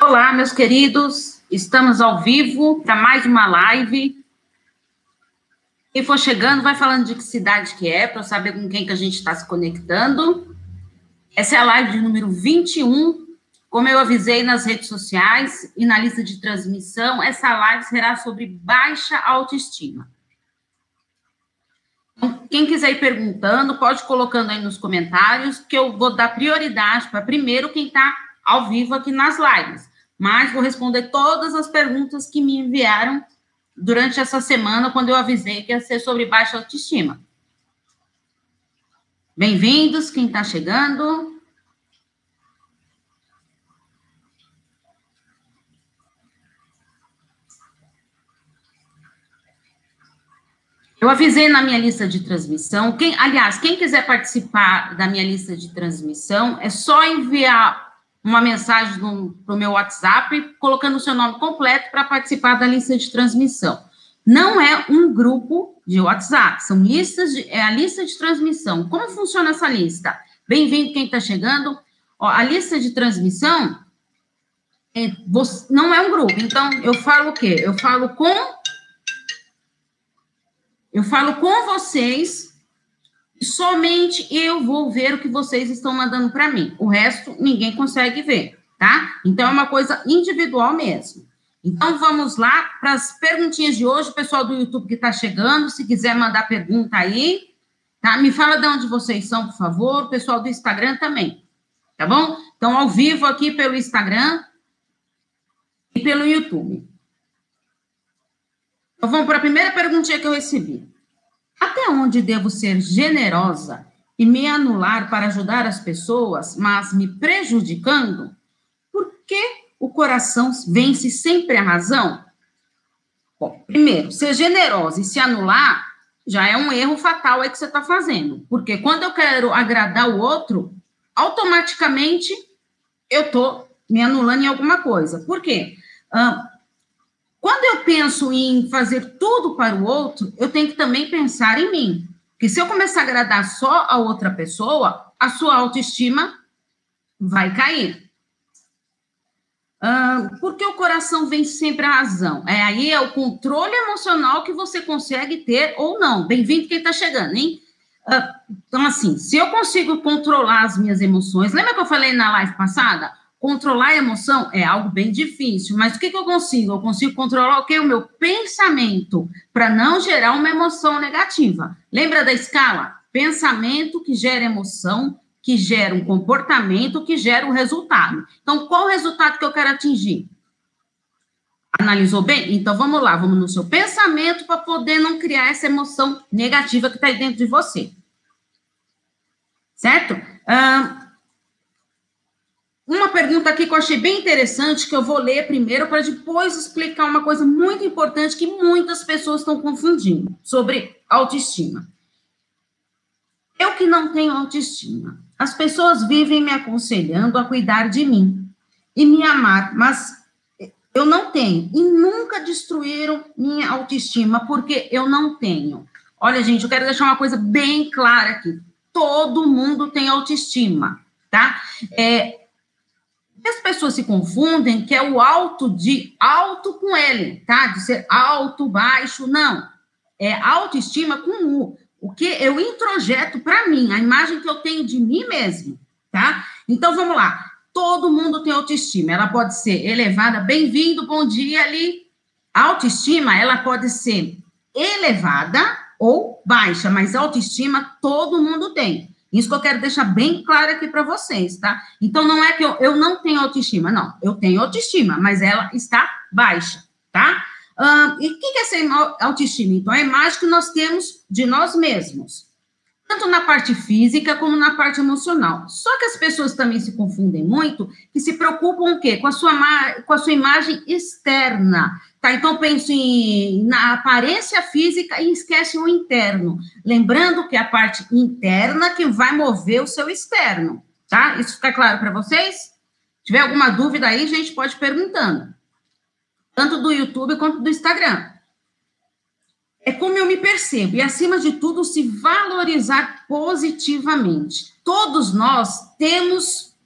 Olá, meus queridos, estamos ao vivo para mais uma live. Quem for chegando, vai falando de que cidade que é, para saber com quem que a gente está se conectando. Essa é a live de número 21. Como eu avisei nas redes sociais e na lista de transmissão, essa live será sobre baixa autoestima. Então, quem quiser ir perguntando, pode ir colocando aí nos comentários, que eu vou dar prioridade para primeiro quem está ao vivo aqui nas lives. Mas vou responder todas as perguntas que me enviaram durante essa semana, quando eu avisei que ia ser sobre baixa autoestima. Bem-vindos, quem está chegando. Eu avisei na minha lista de transmissão. Quem, aliás, quem quiser participar da minha lista de transmissão, é só enviar uma mensagem para o meu WhatsApp, colocando o seu nome completo para participar da lista de transmissão. Não é um grupo de WhatsApp, são listas de, é a lista de transmissão. Como funciona essa lista? Bem-vindo quem está chegando. Ó, a lista de transmissão é, você, não é um grupo. Então, eu falo o quê? Eu falo com eu falo com vocês somente eu vou ver o que vocês estão mandando para mim. O resto ninguém consegue ver, tá? Então é uma coisa individual mesmo. Então vamos lá para as perguntinhas de hoje, pessoal do YouTube que está chegando, se quiser mandar pergunta aí, tá? Me fala de onde vocês são, por favor, pessoal do Instagram também, tá bom? Então ao vivo aqui pelo Instagram e pelo YouTube. Então, vamos para a primeira perguntinha que eu recebi. Até onde devo ser generosa e me anular para ajudar as pessoas, mas me prejudicando? Por que o coração vence sempre a razão? Bom, primeiro, ser generosa e se anular já é um erro fatal aí que você está fazendo. Porque quando eu quero agradar o outro, automaticamente eu estou me anulando em alguma coisa. Por quê? Quando eu penso em fazer tudo para o outro, eu tenho que também pensar em mim. Porque se eu começar a agradar só a outra pessoa, a sua autoestima vai cair. Porque o coração vem sempre a razão. É aí é o controle emocional que você consegue ter ou não. Bem-vindo quem está chegando, hein? Então, assim, se eu consigo controlar as minhas emoções, lembra que eu falei na live passada? Controlar a emoção é algo bem difícil, mas o que, que eu consigo? Eu consigo controlar o que? O meu pensamento, para não gerar uma emoção negativa. Lembra da escala? Pensamento que gera emoção, que gera um comportamento, que gera um resultado. Então, qual o resultado que eu quero atingir? Analisou bem? Então, vamos lá, vamos no seu pensamento para poder não criar essa emoção negativa que está aí dentro de você. Certo? Uma pergunta aqui que eu achei bem interessante, que eu vou ler primeiro para depois explicar uma coisa muito importante que muitas pessoas estão confundindo sobre autoestima. Eu que não tenho autoestima. As pessoas vivem me aconselhando a cuidar de mim e me amar, mas eu não tenho e nunca destruíram minha autoestima porque eu não tenho. Olha, gente, eu quero deixar uma coisa bem clara aqui. Todo mundo tem autoestima, tá? É, as pessoas se confundem que é o alto de alto com L, tá? De ser alto, baixo, não. É autoestima com U. O que eu introjeto para mim, a imagem que eu tenho de mim mesmo, tá? Então vamos lá. Todo mundo tem autoestima. Ela pode ser elevada. Bem-vindo, bom dia ali. Autoestima, ela pode ser elevada ou baixa, mas autoestima todo mundo tem. Isso que eu quero deixar bem claro aqui para vocês, tá? Então, não é que eu, eu não tenho autoestima, não. Eu tenho autoestima, mas ela está baixa, tá? e o que, que é essa autoestima? Então, é a imagem que nós temos de nós mesmos, tanto na parte física como na parte emocional. Só que as pessoas também se confundem muito e se preocupam o quê? Com a sua, com a sua imagem externa. Tá, então pense em, na aparência física e esquece o interno. Lembrando que é a parte interna que vai mover o seu externo, tá? Isso fica claro para vocês? Se tiver alguma dúvida aí, gente, pode perguntando. Tanto do YouTube quanto do Instagram. É como eu me percebo, e acima de tudo, se valorizar positivamente. Todos nós temos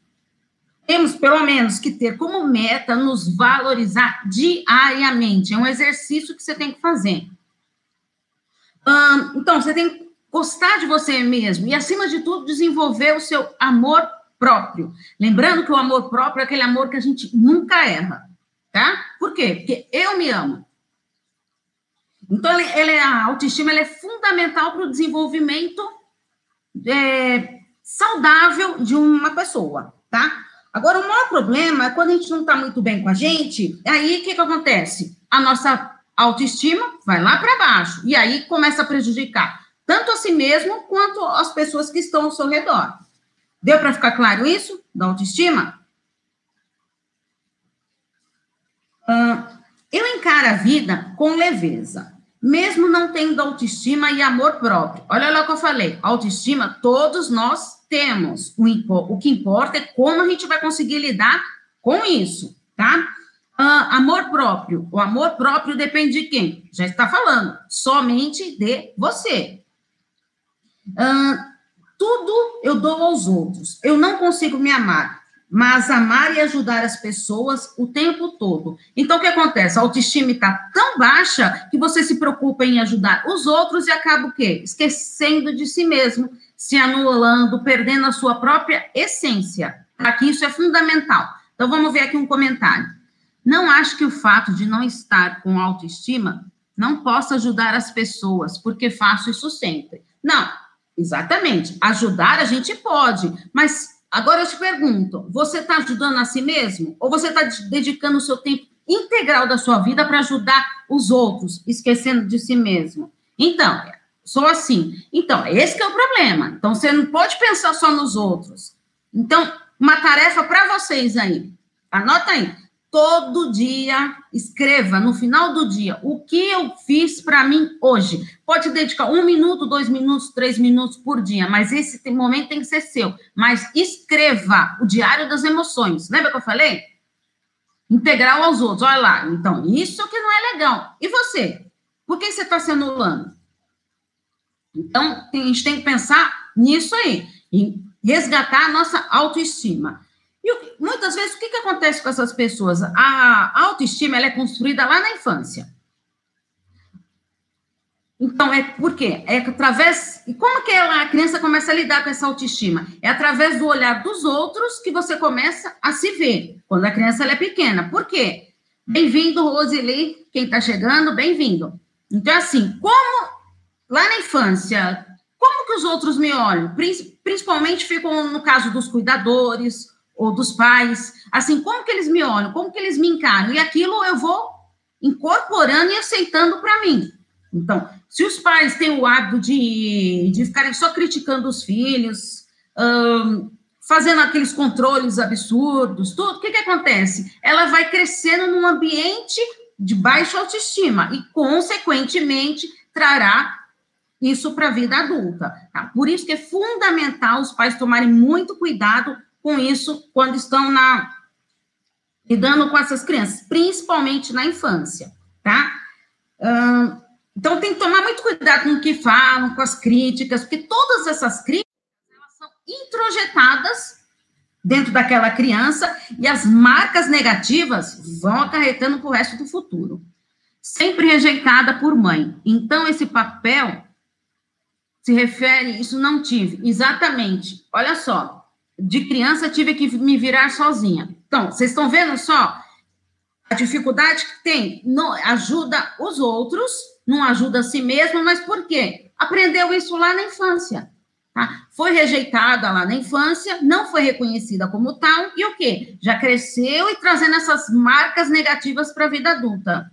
temos pelo menos que ter como meta nos valorizar diariamente. É um exercício que você tem que fazer. então, você tem que gostar de você mesmo e, acima de tudo, desenvolver o seu amor próprio. Lembrando que o amor próprio é aquele amor que a gente nunca erra, tá? Por quê? Porque eu me amo. Então, ele, ele, a autoestima é fundamental para o desenvolvimento é, saudável de uma pessoa, tá? Agora, o maior problema é quando a gente não está muito bem com a gente, aí o que, que acontece? A nossa autoestima vai lá para baixo, e aí começa a prejudicar tanto a si mesmo quanto as pessoas que estão ao seu redor. Deu para ficar claro isso da autoestima? Uh, eu encaro a vida com leveza mesmo não tendo autoestima e amor próprio. Olha lá o que eu falei, autoestima todos nós temos. O, o que importa é como a gente vai conseguir lidar com isso, tá? Uh, amor próprio. O amor próprio depende de quem? Já está falando, somente de você. Uh, tudo eu dou aos outros. Eu não consigo me amar mas amar e ajudar as pessoas o tempo todo. Então, o que acontece? A autoestima está tão baixa que você se preocupa em ajudar os outros e acaba o quê? Esquecendo de si mesmo, se anulando, perdendo a sua própria essência. Aqui isso é fundamental. Então, vamos ver aqui um comentário. Não acho que o fato de não estar com autoestima não possa ajudar as pessoas, porque faço isso sempre. Não, exatamente. Ajudar a gente pode, mas Agora eu te pergunto: você está ajudando a si mesmo? Ou você está dedicando o seu tempo integral da sua vida para ajudar os outros, esquecendo de si mesmo? Então, sou assim. Então, esse é o problema. Então, você não pode pensar só nos outros. Então, uma tarefa para vocês aí. Anota aí todo dia, escreva no final do dia o que eu fiz para mim hoje. Pode dedicar um minuto, dois minutos, três minutos por dia, mas esse momento tem que ser seu. Mas escreva o diário das emoções. Lembra que eu falei? Integral aos outros. Olha lá. Então, isso que não é legal. E você? Por que você está se anulando? Então, a gente tem que pensar nisso aí, em resgatar a nossa autoestima. E muitas vezes, o que, que acontece com essas pessoas? A autoestima ela é construída lá na infância. Então, é por quê? É através. E como que ela, a criança começa a lidar com essa autoestima? É através do olhar dos outros que você começa a se ver, quando a criança é pequena. Por quê? Bem-vindo, Roseli. Quem está chegando, bem-vindo. Então, assim, como lá na infância, como que os outros me olham? Principalmente ficam no caso dos cuidadores, ou dos pais, assim, como que eles me olham, como que eles me encaram, e aquilo eu vou incorporando e aceitando para mim. Então, se os pais têm o hábito de, de ficarem só criticando os filhos, fazendo aqueles controles absurdos, tudo, o que, que acontece? Ela vai crescendo num ambiente de baixa autoestima e, consequentemente, trará isso para a vida adulta. Tá? Por isso que é fundamental os pais tomarem muito cuidado com isso quando estão na lidando com essas crianças, principalmente na infância, tá? então tem que tomar muito cuidado com o que falam, com as críticas, porque todas essas críticas elas são introjetadas dentro daquela criança e as marcas negativas vão acarretando para o resto do futuro. Sempre rejeitada por mãe. Então, esse papel se refere, isso não tive. Exatamente. Olha só, de criança tive que me virar sozinha. Então, vocês estão vendo só a dificuldade que tem? Não, ajuda os outros, não ajuda a si mesmo, mas por quê? Aprendeu isso lá na infância. Tá? Foi rejeitada lá na infância, não foi reconhecida como tal, e o quê? Já cresceu e trazendo essas marcas negativas para a vida adulta.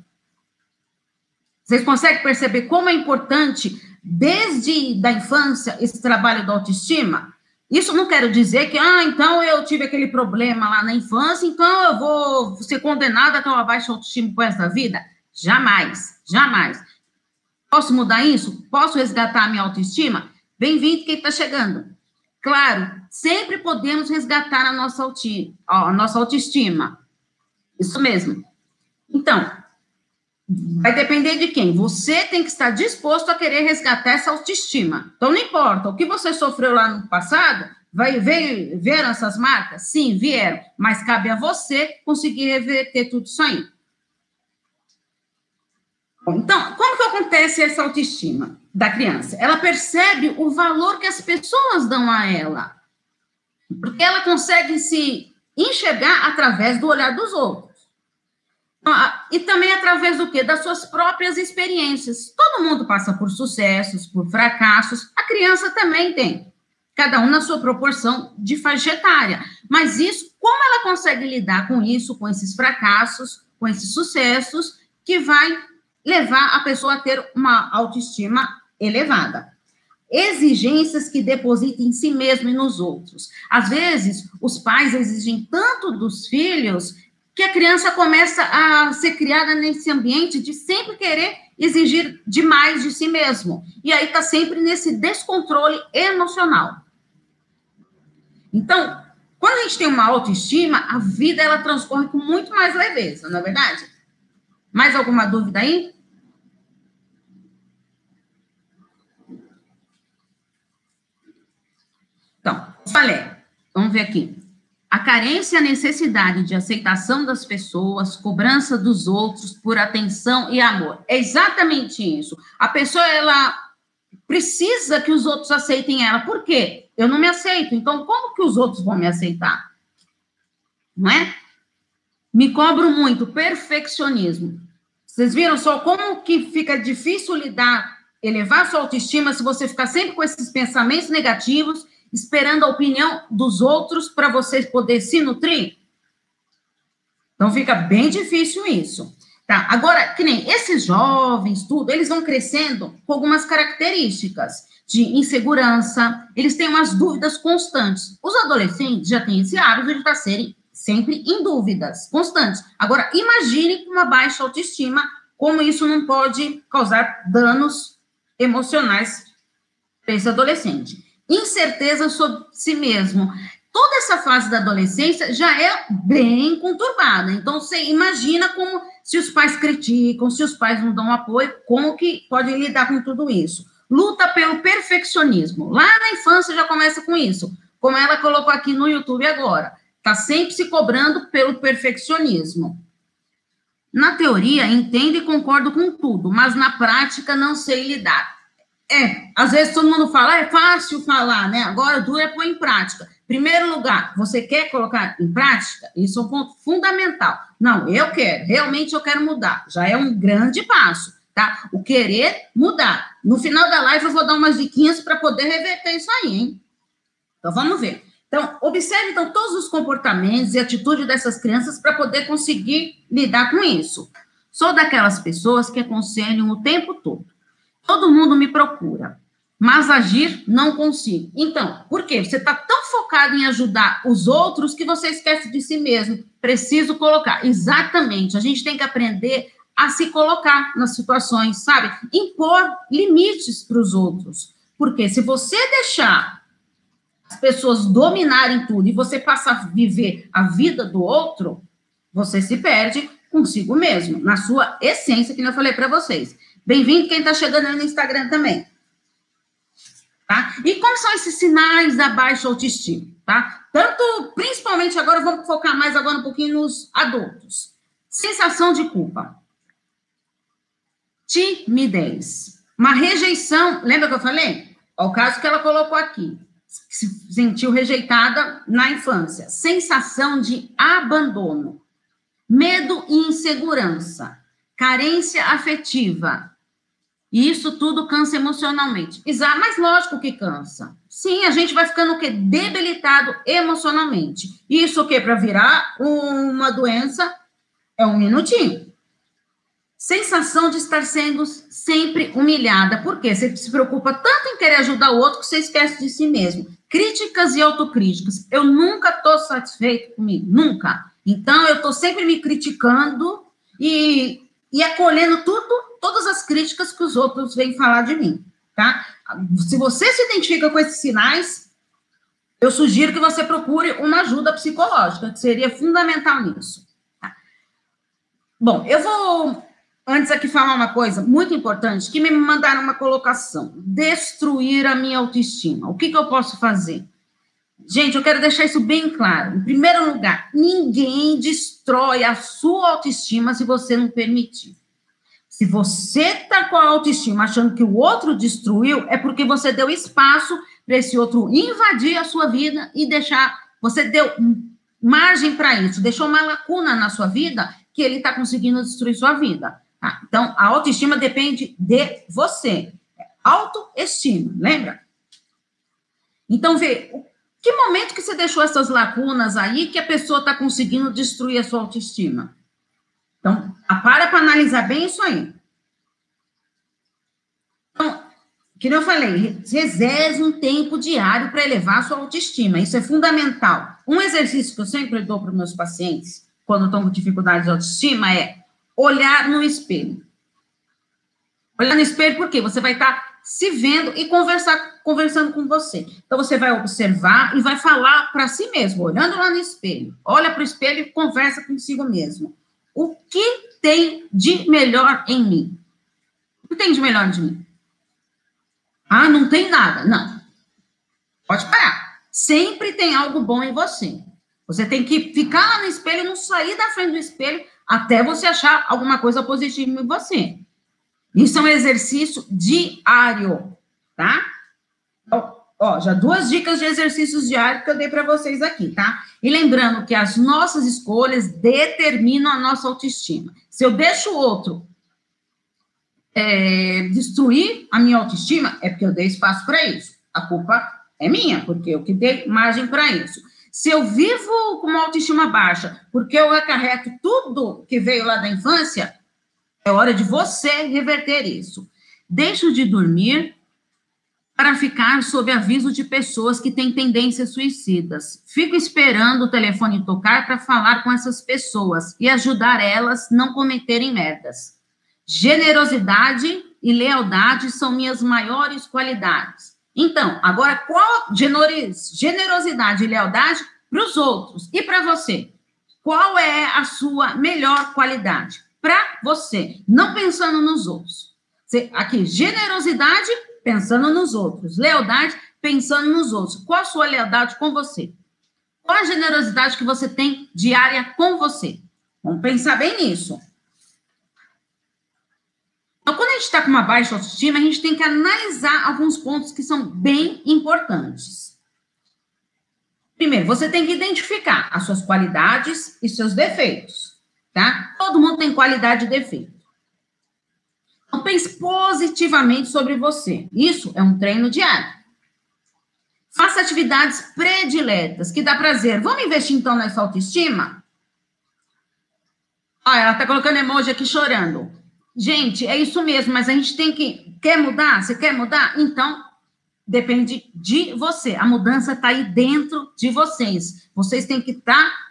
Vocês conseguem perceber como é importante, desde da infância, esse trabalho da autoestima? Isso não quero dizer que, ah, então eu tive aquele problema lá na infância, então eu vou ser condenada a ter uma baixa autoestima por essa vida. Jamais, jamais. Posso mudar isso? Posso resgatar a minha autoestima? Bem-vindo quem está chegando. Claro, sempre podemos resgatar a nossa, a nossa autoestima. Isso mesmo. Então, vai depender de quem? Você tem que estar disposto a querer resgatar essa autoestima. Então, não importa, o que você sofreu lá no passado, Vai, veio, vieram essas marcas? Sim, vieram. Mas cabe a você conseguir reverter tudo isso aí. Então, como que acontece essa autoestima da criança? Ela percebe o valor que as pessoas dão a ela. Porque ela consegue se enxergar através do olhar dos outros. Ah, e também através do quê? Das suas próprias experiências. Todo mundo passa por sucessos, por fracassos. A criança também tem. Cada um na sua proporção de faixa etária. Mas isso, como ela consegue lidar com isso, com esses fracassos, com esses sucessos, que vai levar a pessoa a ter uma autoestima elevada. Exigências que depositem em si mesmo e nos outros. Às vezes, os pais exigem tanto dos filhos que a criança começa a ser criada nesse ambiente de sempre querer exigir demais de si mesmo. E aí está sempre nesse descontrole emocional. Então, quando a gente tem uma autoestima, a vida ela transcorre com muito mais leveza, não é verdade? Mais alguma dúvida aí? Então, falei, vamos ver aqui. A carência e a necessidade de aceitação das pessoas, cobrança dos outros por atenção e amor. É exatamente isso. A pessoa, ela precisa que os outros aceitem ela. Por quê? Eu não me aceito. Então, como que os outros vão me aceitar? Não é? Me cobro muito, perfeccionismo. Vocês viram só como que fica difícil lidar, elevar sua autoestima se você ficar sempre com esses pensamentos negativos, esperando a opinião dos outros para você poder se nutrir? Então fica bem difícil isso. Tá? Agora, que nem esses jovens, tudo, eles vão crescendo com algumas características de insegurança, eles têm umas dúvidas constantes. Os adolescentes já têm esse hábito de estar serem sempre em dúvidas constantes. Agora, imagine uma baixa autoestima, como isso não pode causar danos emocionais para esse adolescente. Incerteza sobre si mesmo. Toda essa fase da adolescência já é bem conturbada. Então, você imagina como, se os pais criticam, se os pais não dão apoio, como que pode lidar com tudo isso. Luta pelo perfeccionismo. Lá na infância já começa com isso. Como ela colocou aqui no YouTube agora Está sempre se cobrando pelo perfeccionismo. Na teoria, entendo e concordo com tudo, mas na prática não sei lidar. É, às vezes todo mundo fala, é fácil falar, né? Agora duro é pôr em prática. Primeiro lugar, você quer colocar em prática? Isso é um ponto fundamental. Não, eu quero, realmente eu quero mudar. Já é um grande passo, tá? O querer mudar. No final da live eu vou dar umas diquinhas para poder reverter isso aí, hein? Então vamos ver. Então, observe então todos os comportamentos e atitudes dessas crianças para poder conseguir lidar com isso. Sou daquelas pessoas que aconselham o tempo todo. Todo mundo me procura, mas agir não consigo. Então, por quê? Você está tão focado em ajudar os outros que você esquece de si mesmo. Preciso colocar. Exatamente. A gente tem que aprender a se colocar nas situações, sabe? Impor limites para os outros. Porque se você deixar as pessoas dominarem tudo e você passa a viver a vida do outro, você se perde consigo mesmo, na sua essência, que eu falei para vocês. Bem-vindo quem está chegando aí no Instagram também. Tá? E quais são esses sinais da baixa autoestima? Tá? Tanto, principalmente agora, vamos focar mais agora um pouquinho nos adultos. Sensação de culpa. Timidez. Uma rejeição, lembra que eu falei? O caso que ela colocou aqui se sentiu rejeitada na infância, sensação de abandono, medo e insegurança, carência afetiva. E isso tudo cansa emocionalmente. Mas lógico que cansa. Sim, a gente vai ficando o quê? Debilitado emocionalmente. Isso o quê? Para virar uma doença é um minutinho. Sensação de estar sendo sempre humilhada. Por quê? Você se preocupa tanto em querer ajudar o outro que você esquece de si mesmo. Críticas e autocríticas. Eu nunca estou satisfeito comigo, nunca. Então, eu estou sempre me criticando e, e acolhendo tudo, todas as críticas que os outros vêm falar de mim, tá? Se você se identifica com esses sinais, eu sugiro que você procure uma ajuda psicológica, que seria fundamental nisso. Tá? Bom, eu vou Antes aqui falar uma coisa muito importante, que me mandaram uma colocação. Destruir a minha autoestima. O que, que eu posso fazer? Gente, eu quero deixar isso bem claro. Em primeiro lugar, ninguém destrói a sua autoestima se você não permitir. Se você está com a autoestima achando que o outro destruiu, é porque você deu espaço para esse outro invadir a sua vida e deixar. Você deu margem para isso, deixou uma lacuna na sua vida que ele está conseguindo destruir sua vida. Tá? Então, a autoestima depende de você. Autoestima, lembra? Então, vê, que momento que você deixou essas lacunas aí que a pessoa está conseguindo destruir a sua autoestima? Então, para para analisar bem isso aí. Então, que eu falei, reserve um tempo diário para elevar a sua autoestima. Isso é fundamental. Um exercício que eu sempre dou para meus pacientes, quando estão com dificuldade de autoestima, é olhar no espelho. Olhar no espelho, por quê? Você vai estar tá se vendo e conversar, conversando com você. Então, você vai observar e vai falar para si mesmo, olhando lá no espelho. Olha para o espelho e conversa consigo mesmo. O que tem de melhor em mim? O que tem de melhor de mim? Ah, não tem nada. Não. Pode parar. Sempre tem algo bom em você. Você tem que ficar lá no espelho, não sair da frente do espelho até você achar alguma coisa positiva em você. Isso é um exercício diário, tá? Ó, ó, já duas dicas de exercícios diários que eu dei para vocês aqui, tá? E lembrando que as nossas escolhas determinam a nossa autoestima. Se eu deixo o outro é, destruir a minha autoestima, é porque eu dei espaço para isso. A culpa é minha, porque eu que dei margem para isso. Se eu vivo com uma autoestima baixa, porque eu acarreto tudo que veio lá da infância, é hora de você reverter isso. Deixo de dormir para ficar sob aviso de pessoas que têm tendências suicidas. Fico esperando o telefone tocar para falar com essas pessoas e ajudar elas não cometerem merdas. Generosidade e lealdade são minhas maiores qualidades. Então, agora qual generosidade e lealdade para os outros e para você? Qual é a sua melhor qualidade? Para você, não pensando nos outros. Aqui, generosidade, pensando nos outros. Lealdade, pensando nos outros. Qual a sua lealdade com você? Qual a generosidade que você tem diária com você? Vamos pensar bem nisso. Então, quando a gente está com uma baixa autoestima, a gente tem que analisar alguns pontos que são bem importantes. Primeiro, você tem que identificar as suas qualidades e seus defeitos tá? Todo mundo tem qualidade e defeito. Então, pense positivamente sobre você. Isso é um treino diário. Faça atividades prediletas, que dá prazer. Vamos investir, então, nessa autoestima? Ah, ela tá colocando emoji aqui chorando. Gente, é isso mesmo, mas a gente tem que... Quer mudar? Você quer mudar? Então, depende de você. A mudança está aí dentro de vocês. Vocês têm que estar tá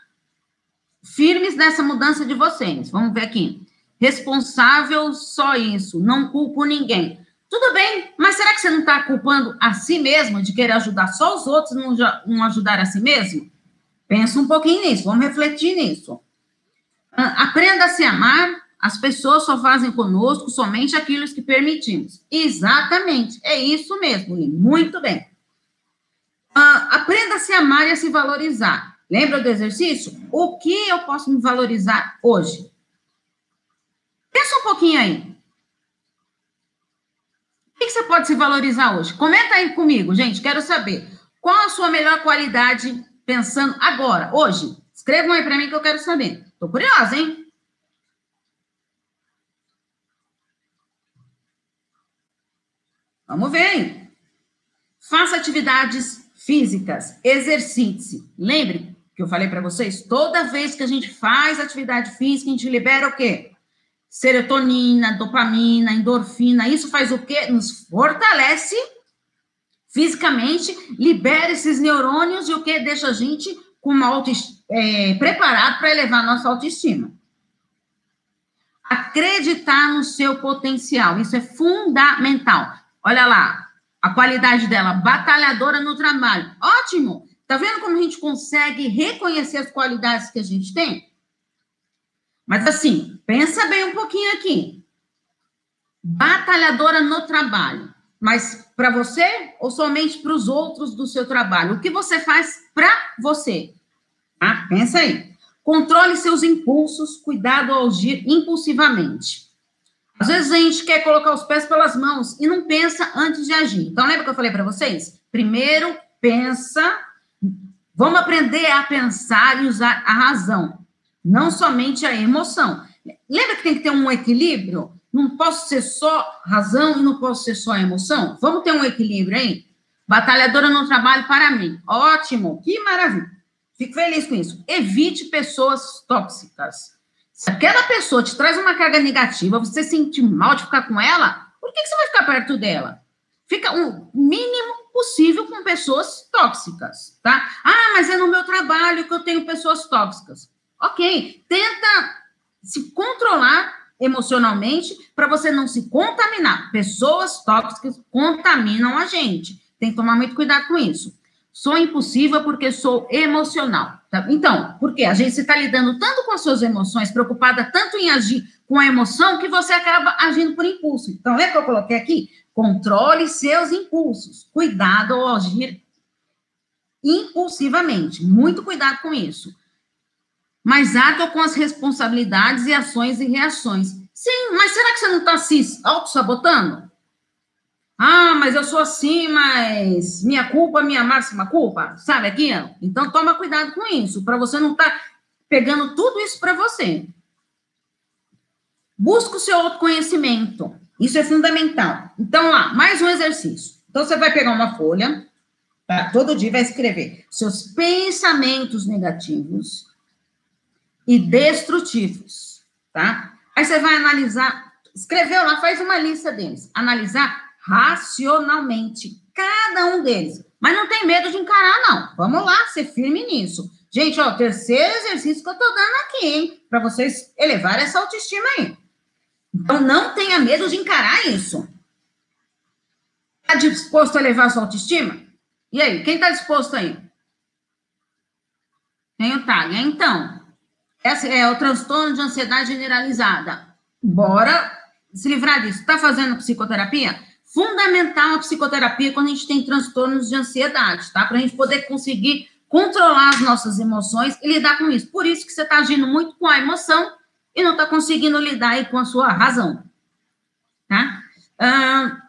firmes nessa mudança de vocês. Vamos ver aqui. Responsável só isso, não culpo ninguém. Tudo bem, mas será que você não está culpando a si mesmo de querer ajudar só os outros e não, não ajudar a si mesmo? Pensa um pouquinho nisso, vamos refletir nisso. Ah, aprenda a se amar, as pessoas só fazem conosco somente aquilo que permitimos. Exatamente, é isso mesmo, muito bem. Uh, aprenda a se amar e a se valorizar. Lembra do exercício? O que eu posso me valorizar hoje? Pensa um pouquinho aí. O que você pode se valorizar hoje? Comenta aí comigo, gente. Quero saber. Qual a sua melhor qualidade pensando agora, hoje? Escrevam aí para mim que eu quero saber. Tô curiosa, hein? Vamos ver, hein? Faça atividades físicas, exercite-se. Lembre, que eu falei para vocês, toda vez que a gente faz atividade física, a gente libera o quê? Serotonina, dopamina, endorfina. Isso faz o quê? Nos fortalece fisicamente, libera esses neurônios e o que deixa a gente com uma auto, é, preparado para elevar nossa autoestima. Acreditar no seu potencial, isso é fundamental. Olha lá, a qualidade dela, batalhadora no trabalho. Ótimo! Tá vendo como a gente consegue reconhecer as qualidades que a gente tem? Mas assim, pensa bem um pouquinho aqui. Batalhadora no trabalho. Mas para você ou somente para os outros do seu trabalho? O que você faz para você? Ah, pensa aí. Controle seus impulsos, cuidado ao agir impulsivamente. Às vezes a gente quer colocar os pés pelas mãos e não pensa antes de agir. Então, lembra que eu falei para vocês? Primeiro, pensa. Vamos aprender a pensar e usar a razão, não somente a emoção. Lembra que tem que ter um equilíbrio? Não posso ser só razão e não posso ser só emoção? Vamos ter um equilíbrio aí? Batalhadora no trabalho para mim. Ótimo, que maravilha. Fico feliz com isso. Evite pessoas tóxicas. Se aquela pessoa te traz uma carga negativa, você sente mal de ficar com ela, por que, você vai ficar perto dela? Fica o mínimo possível com pessoas tóxicas, tá? Ah, mas é no meu trabalho que eu tenho pessoas tóxicas. Ok, tenta se controlar emocionalmente para você não se contaminar. Pessoas tóxicas contaminam a gente. Tem que tomar muito cuidado com isso. Sou impossível porque sou emocional. Tá? Então, porque a gente está lidando tanto com as suas emoções, preocupada tanto em agir com a emoção, que você acaba agindo por impulso. Então, é que eu coloquei aqui? Controle seus impulsos. Cuidado ao agir impulsivamente. Muito cuidado com isso mas atua com as responsabilidades e ações e reações. Sim, mas será que você não está se auto-sabotando? Ah, mas eu sou assim, mas minha culpa, minha máxima culpa, sabe aqui? Então toma cuidado com isso, para você não estar tá pegando tudo isso para você. Busca o seu autoconhecimento. Isso é fundamental. Então, lá, mais um exercício. Então, você vai pegar uma folha, tá? todo dia vai escrever seus pensamentos negativos, e destrutivos, tá? Aí você vai analisar, escreveu lá, faz uma lista deles, analisar racionalmente cada um deles. Mas não tem medo de encarar, não. Vamos lá, ser firme nisso. Gente, ó, terceiro exercício que eu tô dando aqui, hein? Para vocês elevar essa autoestima aí. Então, não tenha medo de encarar isso. Tá disposto a elevar sua autoestima? E aí, quem tá disposto aí? Tem o Tag. Então, essa é o transtorno de ansiedade generalizada. Bora se livrar disso. Está fazendo psicoterapia? Fundamental a psicoterapia quando a gente tem transtornos de ansiedade, tá? Para a gente poder conseguir controlar as nossas emoções e lidar com isso. Por isso que você está agindo muito com a emoção e não está conseguindo lidar aí com a sua razão, tá? Ah,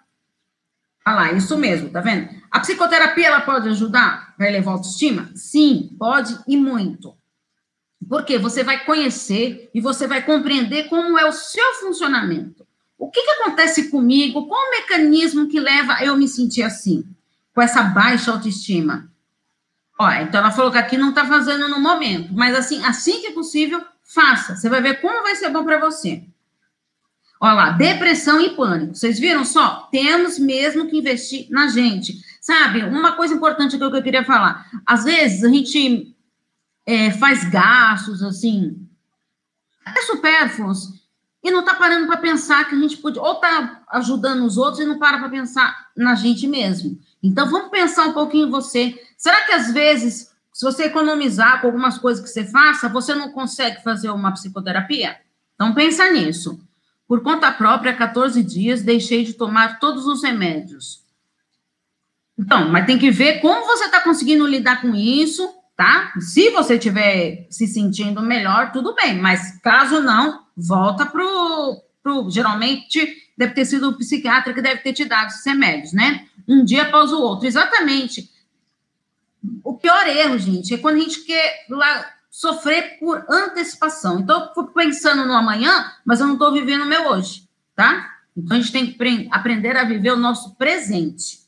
olha lá, isso mesmo, tá vendo? A psicoterapia, ela pode ajudar para elevar a autoestima? Sim, pode e muito. Porque você vai conhecer e você vai compreender como é o seu funcionamento. O que, que acontece comigo? Qual o mecanismo que leva eu me sentir assim, com essa baixa autoestima? Ó, então ela falou que aqui não está fazendo no momento, mas assim, assim que possível, faça. Você vai ver como vai ser bom para você. Olha lá, depressão e pânico. Vocês viram só? Temos mesmo que investir na gente. Sabe, uma coisa importante que eu queria falar. Às vezes a gente é, faz gastos, assim, até supérfluos, e não está parando para pensar que a gente pode, ou está ajudando os outros e não para para pensar na gente mesmo. Então, vamos pensar um pouquinho em você. Será que às vezes, se você economizar com algumas coisas que você faça, você não consegue fazer uma psicoterapia? Então, pensa nisso. Por conta própria, 14 dias, deixei de tomar todos os remédios. Então, mas tem que ver como você está conseguindo lidar com isso tá? Se você estiver se sentindo melhor, tudo bem, mas caso não, volta pro, pro geralmente deve ter sido o psiquiatra que deve ter te dado esses remédios, né? Um dia após o outro, exatamente. O pior erro, gente, é quando a gente quer lá sofrer por antecipação. Então, eu fico pensando no amanhã, mas eu não estou vivendo o meu hoje, tá? Então, a gente tem que aprender a viver o nosso presente.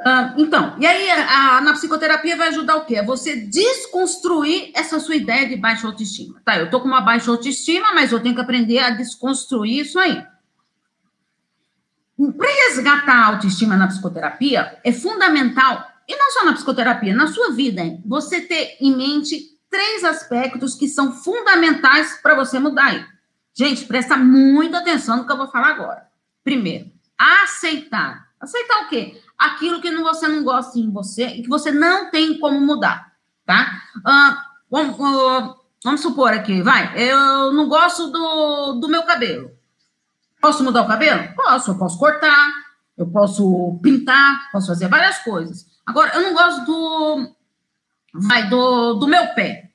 Uh, então, e aí a, a, na psicoterapia vai ajudar o quê? A você desconstruir essa sua ideia de baixa autoestima. Tá, eu tô com uma baixa autoestima, mas eu tenho que aprender a desconstruir isso aí. Para resgatar a autoestima na psicoterapia, é fundamental, e não só na psicoterapia, na sua vida, hein, você ter em mente três aspectos que são fundamentais para você mudar. Gente, presta muita atenção no que eu vou falar agora. Primeiro, aceitar. Aceitar o quê? Aquilo que você não gosta em você e que você não tem como mudar, tá? Uh, vamos, uh, vamos supor aqui, vai, eu não gosto do, do meu cabelo. Posso mudar o cabelo? Posso, eu posso cortar, eu posso pintar, posso fazer várias coisas. Agora, eu não gosto do. Vai, do, do meu pé.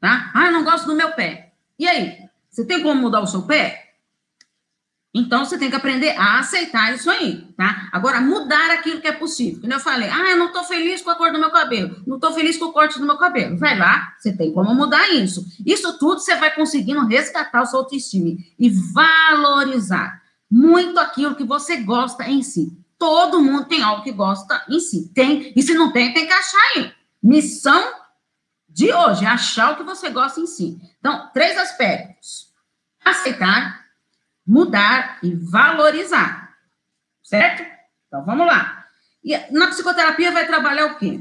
Tá? Ah, eu não gosto do meu pé. E aí? Você tem como mudar o seu pé? Então, você tem que aprender a aceitar isso aí, tá? Agora, mudar aquilo que é possível. Quando eu falei, ah, eu não estou feliz com a cor do meu cabelo, não estou feliz com o corte do meu cabelo. Vai lá, você tem como mudar isso. Isso tudo você vai conseguindo resgatar o seu autoestima e valorizar muito aquilo que você gosta em si. Todo mundo tem algo que gosta em si. Tem, e se não tem, tem que achar aí. Missão de hoje, é achar o que você gosta em si. Então, três aspectos. Aceitar, mudar e valorizar. Certo? Então vamos lá. E na psicoterapia vai trabalhar o quê?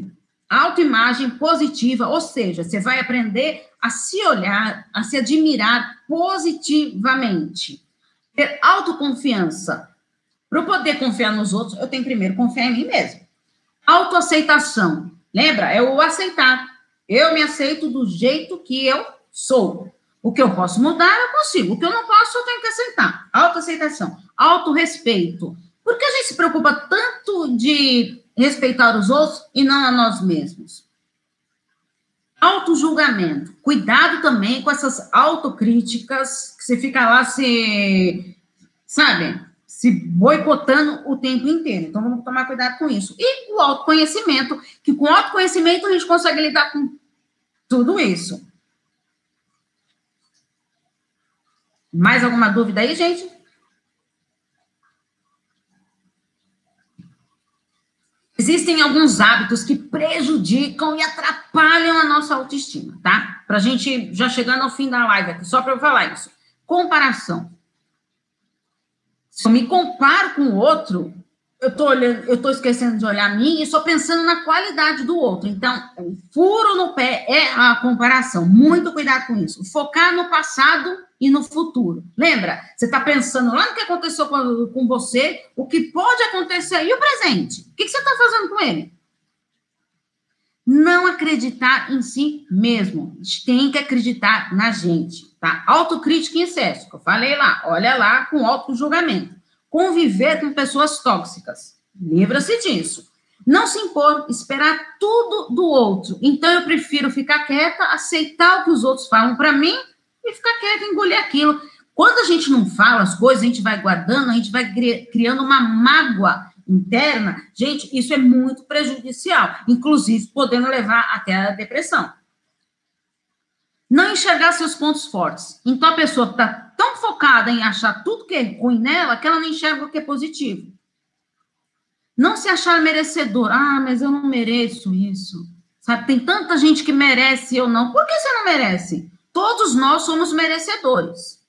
Autoimagem positiva, ou seja, você vai aprender a se olhar, a se admirar positivamente. Ter autoconfiança. Para eu poder confiar nos outros, eu tenho primeiro confiar em mim mesmo. Autoaceitação. Lembra? É o aceitar. Eu me aceito do jeito que eu sou. O que eu posso mudar, eu consigo. O que eu não posso, eu tenho que aceitar. Autoaceitação, autorrespeito. Por que a gente se preocupa tanto de respeitar os outros e não a nós mesmos? Autojulgamento. Cuidado também com essas autocríticas que você fica lá se, sabe, se boicotando o tempo inteiro. Então vamos tomar cuidado com isso. E o autoconhecimento, que com autoconhecimento a gente consegue lidar com tudo isso. Mais alguma dúvida aí, gente? Existem alguns hábitos que prejudicam e atrapalham a nossa autoestima, tá? Para a gente já chegando ao fim da live aqui, só para eu falar isso. Comparação. Se eu me comparo com o outro, eu tô olhando, eu tô esquecendo de olhar a mim e só pensando na qualidade do outro. Então, o furo no pé é a comparação. Muito cuidado com isso. Focar no passado e no futuro. Lembra? Você está pensando lá no que aconteceu com, com, você, o que pode acontecer e o presente. O que, que você está fazendo com ele? Não acreditar em si mesmo. A gente tem que acreditar na gente, tá? Autocrítica em excesso, que eu falei lá. Olha lá com auto-julgamento conviver com pessoas tóxicas. Livra-se disso. Não se impor, esperar tudo do outro. Então eu prefiro ficar quieta, aceitar o que os outros falam para mim e ficar quieta, engolir aquilo. Quando a gente não fala as coisas, a gente vai guardando, a gente vai criando uma mágoa interna. Gente, isso é muito prejudicial, inclusive podendo levar até a depressão. Não enxergar seus pontos fortes. Então a pessoa está tão focada em achar tudo que é ruim nela que ela não enxerga o que é positivo. Não se achar merecedor. Ah, mas eu não mereço isso. Sabe, tem tanta gente que merece e eu não. Por que você não merece? Todos nós somos merecedores.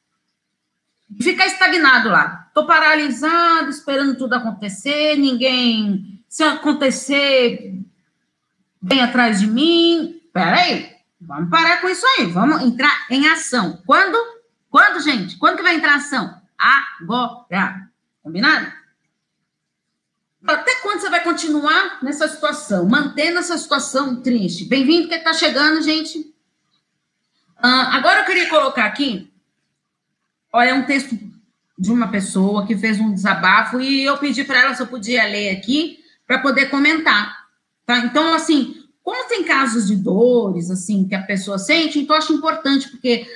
E ficar estagnado lá. Tô paralisado, esperando tudo acontecer, ninguém. Se acontecer, vem atrás de mim. Peraí, vamos parar com isso aí. Vamos entrar em ação. Quando quando, gente? Quando que vai entrar ação? Agora. Combinado? Até quando você vai continuar nessa situação, mantendo essa situação triste? Bem-vindo que está chegando, gente. Agora eu queria colocar aqui, olha, é um texto de uma pessoa que fez um desabafo e eu pedi para ela se eu podia ler aqui para poder comentar, tá? Então, assim, como tem casos de dores, assim, que a pessoa sente, então acho importante, porque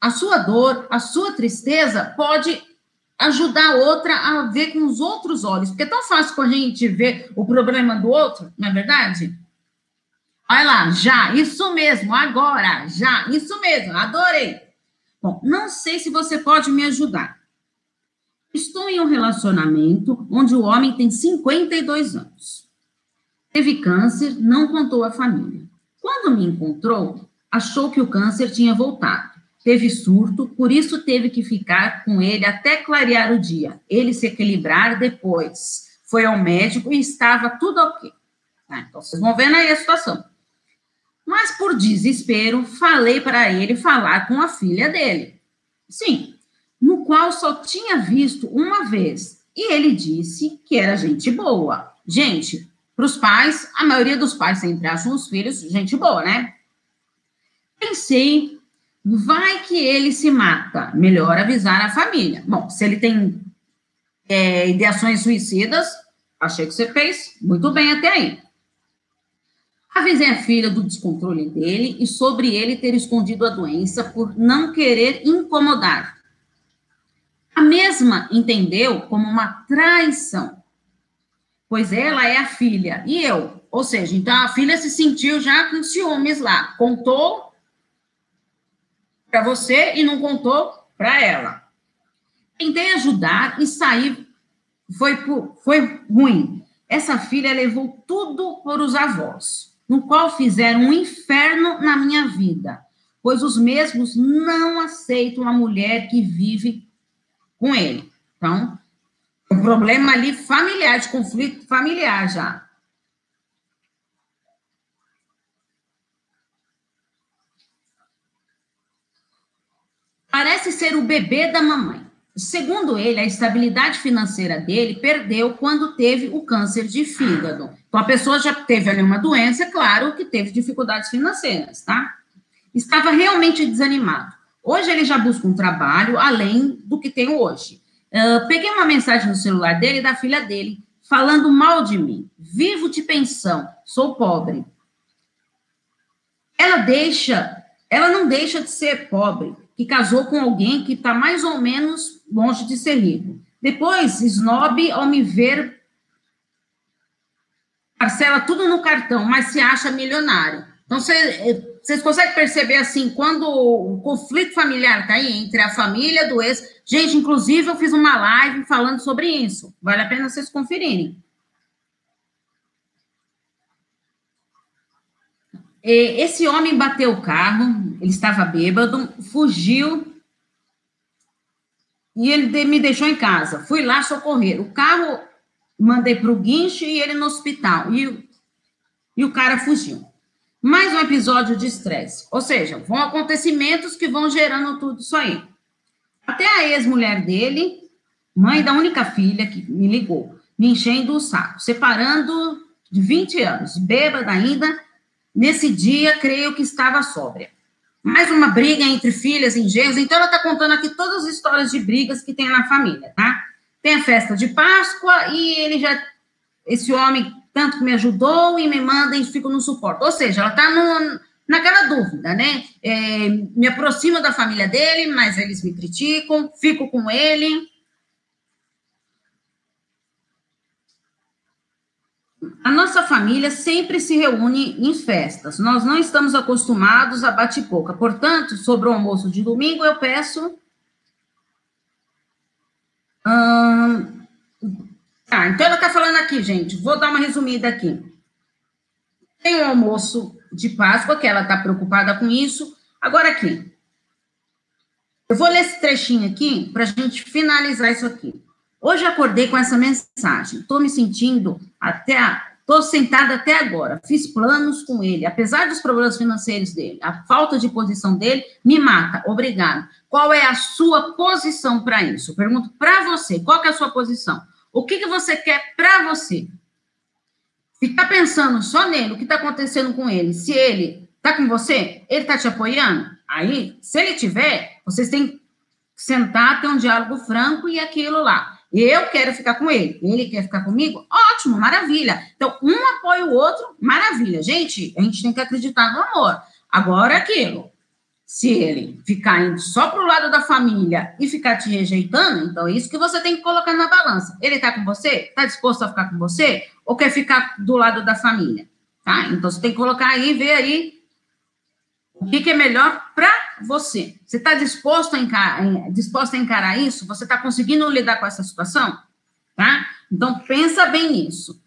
a sua dor, a sua tristeza pode ajudar a outra a ver com os outros olhos. Porque é tão fácil com a gente ver o problema do outro, não é verdade? Olha lá, já, isso mesmo, agora, já, isso mesmo, adorei. Bom, não sei se você pode me ajudar. Estou em um relacionamento onde o homem tem 52 anos. Teve câncer, não contou à família. Quando me encontrou, achou que o câncer tinha voltado teve surto, por isso teve que ficar com ele até clarear o dia. Ele se equilibrar depois. Foi ao médico e estava tudo ok. Ah, então, vocês vão vendo aí a situação. Mas, por desespero, falei para ele falar com a filha dele. Sim, no qual só tinha visto uma vez. E ele disse que era gente boa. Gente, para os pais, a maioria dos pais sempre acham os filhos gente boa, né? Pensei Vai que ele se mata. Melhor avisar a família. Bom, se ele tem é, ideações suicidas, achei que você fez muito bem até aí. A filha do descontrole dele e sobre ele ter escondido a doença por não querer incomodar. A mesma entendeu como uma traição, pois ela é a filha e eu. Ou seja, então a filha se sentiu já com ciúmes lá. Contou para você e não contou para ela. Tentei ajudar e sair foi, foi ruim. Essa filha levou tudo por os avós, no qual fizeram um inferno na minha vida, pois os mesmos não aceitam a mulher que vive com ele. Então, um problema ali familiar, de conflito familiar já. Parece ser o bebê da mamãe. Segundo ele, a estabilidade financeira dele perdeu quando teve o câncer de fígado. Então, a pessoa já teve ali uma doença, é claro que teve dificuldades financeiras, tá? Estava realmente desanimado. Hoje ele já busca um trabalho além do que tem hoje. Uh, peguei uma mensagem no celular dele da filha dele, falando mal de mim. Vivo de pensão, sou pobre. Ela deixa, ela não deixa de ser pobre que casou com alguém que está mais ou menos longe de ser rico. Depois, snob, ao me ver, parcela tudo no cartão, mas se acha milionário. Então, vocês conseguem perceber, assim, quando o conflito familiar está aí entre a família do ex... Gente, inclusive, eu fiz uma live falando sobre isso. Vale a pena vocês conferirem. Esse homem bateu o carro, ele estava bêbado, fugiu e ele me deixou em casa. Fui lá socorrer. O carro mandei para o guincho e ele no hospital. E, e o cara fugiu. Mais um episódio de estresse. Ou seja, vão acontecimentos que vão gerando tudo isso aí. Até a ex-mulher dele, mãe da única filha que me ligou, me enchendo o saco, separando de 20 anos, bêbada ainda, Nesse dia, creio que estava sóbria. Mais uma briga entre filhas e genros. Então, ela está contando aqui todas as histórias de brigas que tem na família, tá? Tem a festa de Páscoa e ele já. Esse homem tanto que me ajudou e me manda e fico no suporte. Ou seja, ela está naquela dúvida, né? É, me aproximo da família dele, mas eles me criticam, fico com ele. A nossa família sempre se reúne em festas. Nós não estamos acostumados a bate-boca. Portanto, sobre o almoço de domingo, eu peço. Hum... Ah, então ela está falando aqui, gente. Vou dar uma resumida aqui. Tem o almoço de Páscoa, que ela está preocupada com isso. Agora aqui. Eu vou ler esse trechinho aqui para a gente finalizar isso aqui. Hoje acordei com essa mensagem. Estou me sentindo até. Estou sentada até agora. Fiz planos com ele. Apesar dos problemas financeiros dele, a falta de posição dele me mata. Obrigado. Qual é a sua posição para isso? pergunto para você. Qual é a sua posição? O que, que você quer para você? Ficar pensando só nele, o que está acontecendo com ele. Se ele está com você, ele está te apoiando. Aí, se ele tiver, vocês têm que sentar, ter um diálogo franco e aquilo lá. Eu quero ficar com ele, ele quer ficar comigo? Ótimo, maravilha. Então, um apoia o outro, maravilha. Gente, a gente tem que acreditar no amor. Agora, aquilo. Se ele ficar indo só para o lado da família e ficar te rejeitando, então é isso que você tem que colocar na balança. Ele está com você? Está disposto a ficar com você? Ou quer ficar do lado da família? Tá? Então você tem que colocar aí, ver aí o que, é melhor para você? Você está disposto a encarar, disposto a encarar isso? Você está conseguindo lidar com essa situação? Tá? Então, pensa bem nisso.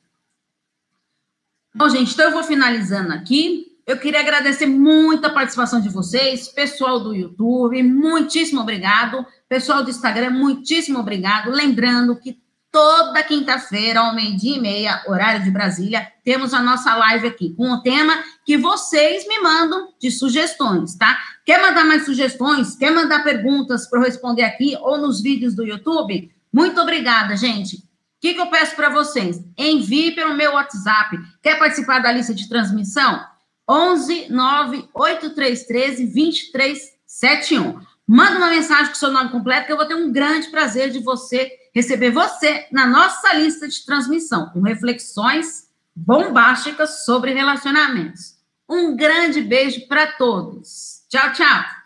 Bom, gente, então eu vou finalizando aqui. Eu queria agradecer muito a participação de vocês, pessoal do YouTube, muitíssimo obrigado. Pessoal do Instagram, muitíssimo obrigado. Lembrando que toda quinta-feira, ao meio-dia e meia, horário de Brasília, temos a nossa live aqui com o tema que vocês me mandam de sugestões, tá? Quer mandar mais sugestões? Quer mandar perguntas para eu responder aqui ou nos vídeos do YouTube? Muito obrigada, gente. O que, que eu peço para vocês? Envie pelo meu WhatsApp. Quer participar da lista de transmissão? 11 9 8313 23 71. Manda uma mensagem com seu nome completo que eu vou ter um grande prazer de você receber você na nossa lista de transmissão, com reflexões bombásticas sobre relacionamentos. Um grande beijo para todos. Tchau, tchau.